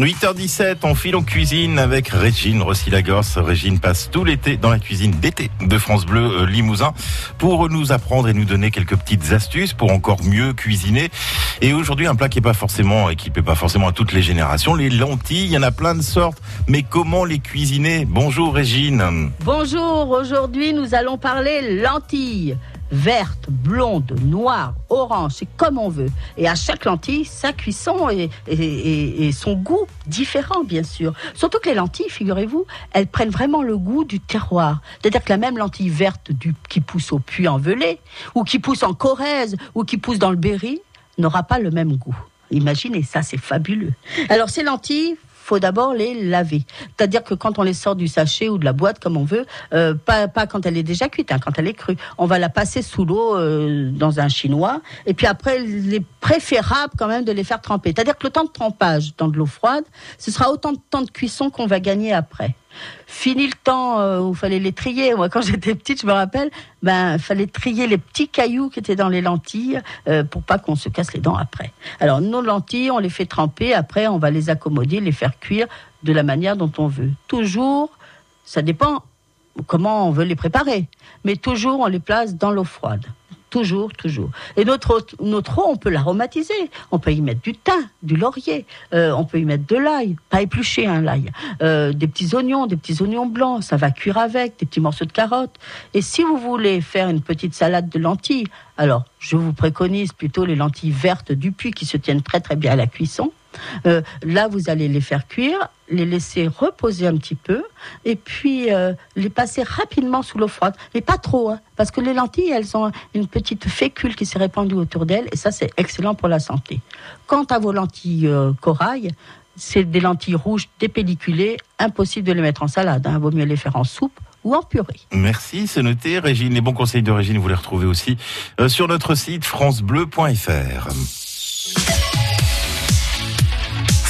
8h17, on file en cuisine avec Régine Rossi-Lagorce. Régine passe tout l'été dans la cuisine d'été de France Bleu euh, Limousin pour nous apprendre et nous donner quelques petites astuces pour encore mieux cuisiner. Et aujourd'hui, un plat qui est pas forcément, plaît pas forcément à toutes les générations, les lentilles. Il y en a plein de sortes. Mais comment les cuisiner? Bonjour Régine. Bonjour, aujourd'hui nous allons parler lentilles verte, blonde, noire, orange, c'est comme on veut. Et à chaque lentille, sa cuisson et, et, son goût différent, bien sûr. Surtout que les lentilles, figurez-vous, elles prennent vraiment le goût du terroir. C'est-à-dire que la même lentille verte qui pousse au puits en Velay, ou qui pousse en Corrèze, ou qui pousse dans le Berry, n'aura pas le même goût. Imaginez, ça c'est fabuleux. Alors ces lentilles, faut d'abord les laver. C'est-à-dire que quand on les sort du sachet ou de la boîte, comme on veut, euh, pas, pas quand elle est déjà cuite, hein, quand elle est crue. On va la passer sous l'eau euh, dans un chinois. Et puis après, il est préférable quand même de les faire tremper. C'est-à-dire que le temps de trempage dans de l'eau froide, ce sera autant de temps de cuisson qu'on va gagner après. Fini le temps euh, où fallait les trier. Moi, quand j'étais petite, je me rappelle, ben, fallait trier les petits cailloux qui étaient dans les lentilles euh, pour pas qu'on se casse les dents après. Alors, nos lentilles, on les fait tremper. Après, on va les accommoder, les faire cuire de la manière dont on veut. Toujours, ça dépend comment on veut les préparer. Mais toujours, on les place dans l'eau froide. Toujours, toujours. Et notre, notre eau, on peut l'aromatiser. On peut y mettre du thym, du laurier. Euh, on peut y mettre de l'ail, pas épluché, hein, l'ail. Euh, des petits oignons, des petits oignons blancs. Ça va cuire avec, des petits morceaux de carottes. Et si vous voulez faire une petite salade de lentilles, alors je vous préconise plutôt les lentilles vertes du puits qui se tiennent très très bien à la cuisson. Euh, là, vous allez les faire cuire, les laisser reposer un petit peu, et puis euh, les passer rapidement sous l'eau froide, mais pas trop, hein, parce que les lentilles, elles ont une petite fécule qui s'est répandue autour d'elles, et ça, c'est excellent pour la santé. Quant à vos lentilles euh, corail, c'est des lentilles rouges dépelliculées, impossible de les mettre en salade, hein, vaut mieux les faire en soupe ou en purée. Merci, c'est noté. Régine, les bons conseils de Régine, vous les retrouvez aussi sur notre site francebleu.fr.